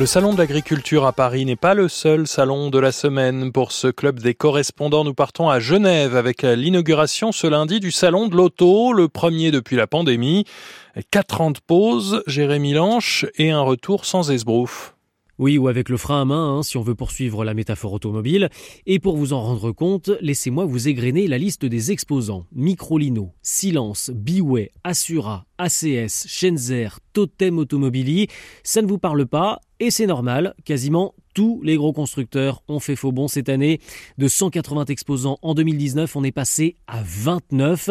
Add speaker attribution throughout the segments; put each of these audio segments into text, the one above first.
Speaker 1: Le salon de l'agriculture à Paris n'est pas le seul salon de la semaine. Pour ce club des correspondants, nous partons à Genève avec l'inauguration ce lundi du salon de l'auto, le premier depuis la pandémie. Quatre ans de pause, Jérémy Lanche et un retour sans esbrouf.
Speaker 2: Oui, ou avec le frein à main, hein, si on veut poursuivre la métaphore automobile. Et pour vous en rendre compte, laissez-moi vous égrener la liste des exposants. Microlino, Silence, Biway, Assura, ACS, Schenzer, Totem Automobili. Ça ne vous parle pas et c'est normal, quasiment tous les gros constructeurs ont fait faux bon cette année. De 180 exposants en 2019, on est passé à 29.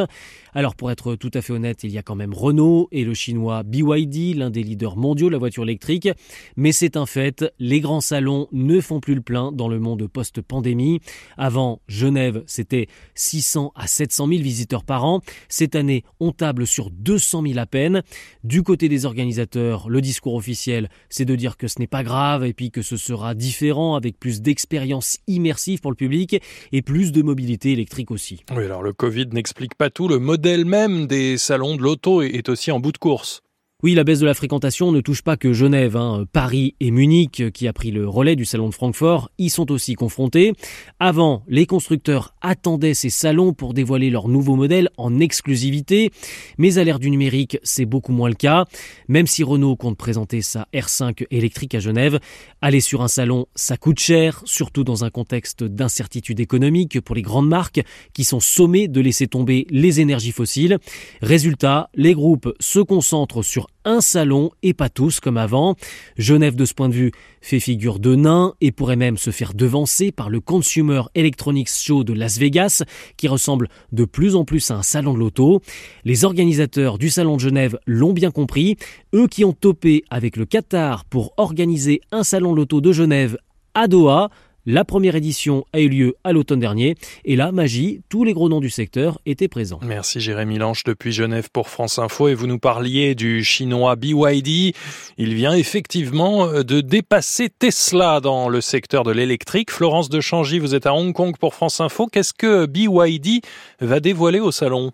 Speaker 2: Alors pour être tout à fait honnête, il y a quand même Renault et le chinois BYD, l'un des leaders mondiaux de la voiture électrique. Mais c'est un fait, les grands salons ne font plus le plein dans le monde post-pandémie. Avant, Genève, c'était 600 à 700 000 visiteurs par an. Cette année, on table sur 200 000 à peine. Du côté des organisateurs, le discours officiel, c'est de dire que ce n'est pas grave et puis que ce sera différent avec plus d'expérience immersive pour le public et plus de mobilité électrique aussi.
Speaker 1: Oui, alors le Covid n'explique pas tout. Le modèle même des salons de l'auto est aussi en bout de course.
Speaker 2: Oui, la baisse de la fréquentation ne touche pas que Genève. Hein. Paris et Munich, qui a pris le relais du salon de Francfort, y sont aussi confrontés. Avant, les constructeurs attendaient ces salons pour dévoiler leurs nouveaux modèles en exclusivité. Mais à l'ère du numérique, c'est beaucoup moins le cas. Même si Renault compte présenter sa R5 électrique à Genève, aller sur un salon, ça coûte cher, surtout dans un contexte d'incertitude économique pour les grandes marques qui sont sommées de laisser tomber les énergies fossiles. Résultat, les groupes se concentrent sur un salon et pas tous comme avant. Genève de ce point de vue fait figure de nain et pourrait même se faire devancer par le Consumer Electronics Show de Las Vegas qui ressemble de plus en plus à un salon de l'auto. Les organisateurs du salon de Genève l'ont bien compris, eux qui ont topé avec le Qatar pour organiser un salon de l'auto de Genève à Doha la première édition a eu lieu à l'automne dernier et là, magie, tous les gros noms du secteur étaient présents.
Speaker 1: Merci Jérémy Lange depuis Genève pour France Info et vous nous parliez du chinois BYD. Il vient effectivement euh, de dépasser Tesla dans le secteur de l'électrique. Florence de Changy, vous êtes à Hong Kong pour France Info. Qu'est-ce que BYD va dévoiler au salon?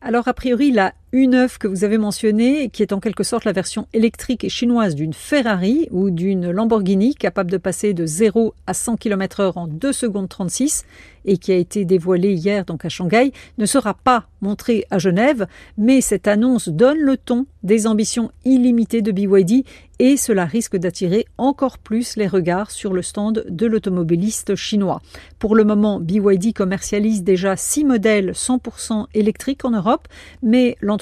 Speaker 3: Alors, a priori, la U9 que vous avez mentionnée, qui est en quelque sorte la version électrique et chinoise d'une Ferrari ou d'une Lamborghini, capable de passer de 0 à 100 km h en 2 secondes 36, et qui a été dévoilée hier donc à Shanghai, ne sera pas montrée à Genève, mais cette annonce donne le ton des ambitions illimitées de BYD et cela risque d'attirer encore plus les regards sur le stand de l'automobiliste chinois. Pour le moment, BYD commercialise déjà six modèles 100% électriques en Europe, mais l'entreprise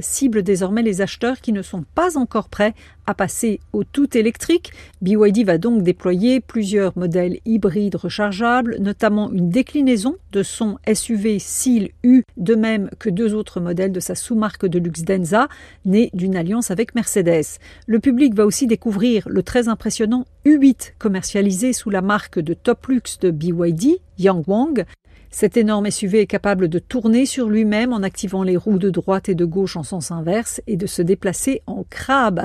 Speaker 3: cible désormais les acheteurs qui ne sont pas encore prêts à passer au tout électrique. BYD va donc déployer plusieurs modèles hybrides rechargeables, notamment une déclinaison de son SUV Seal U, de même que deux autres modèles de sa sous-marque de luxe Denza, née d'une alliance avec Mercedes. Le public va aussi découvrir le très impressionnant U8 commercialisé sous la marque de top luxe de BYD, Yangwang, cet énorme SUV est capable de tourner sur lui-même en activant les roues de droite et de gauche en sens inverse et de se déplacer en crabe.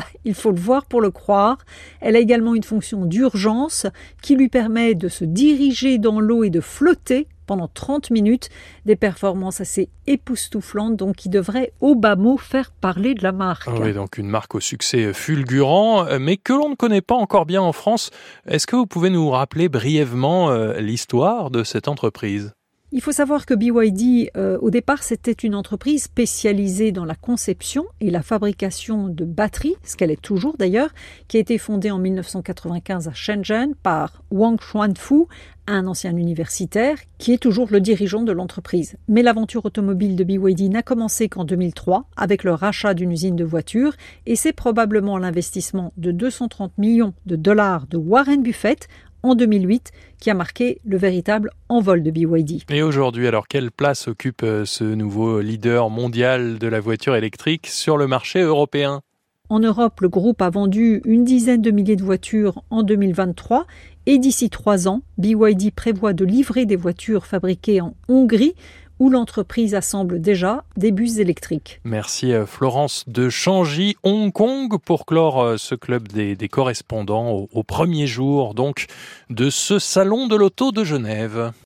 Speaker 3: Le voir pour le croire. Elle a également une fonction d'urgence qui lui permet de se diriger dans l'eau et de flotter pendant 30 minutes, des performances assez époustouflantes, donc qui devraient au bas mot faire parler de la marque.
Speaker 1: Ah oui, donc une marque au succès fulgurant, mais que l'on ne connaît pas encore bien en France. Est-ce que vous pouvez nous rappeler brièvement euh, l'histoire de cette entreprise?
Speaker 3: Il faut savoir que BYD, euh, au départ, c'était une entreprise spécialisée dans la conception et la fabrication de batteries, ce qu'elle est toujours d'ailleurs, qui a été fondée en 1995 à Shenzhen par Wang Xuanfu, un ancien universitaire qui est toujours le dirigeant de l'entreprise. Mais l'aventure automobile de BYD n'a commencé qu'en 2003 avec le rachat d'une usine de voitures et c'est probablement l'investissement de 230 millions de dollars de Warren Buffett en 2008 qui a marqué le véritable envol de BYD.
Speaker 1: Et aujourd'hui, alors quelle place occupe euh, ce nouveau leader mondial de la voiture électrique sur le marché européen?
Speaker 3: En Europe, le groupe a vendu une dizaine de milliers de voitures en 2023 et d'ici trois ans, BYD prévoit de livrer des voitures fabriquées en Hongrie où l'entreprise assemble déjà des bus électriques.
Speaker 1: Merci euh, Florence de Changy, Hong Kong, pour clore euh, ce club des, correspondants au, au premier jour donc de ce salon de l'auto de Genève.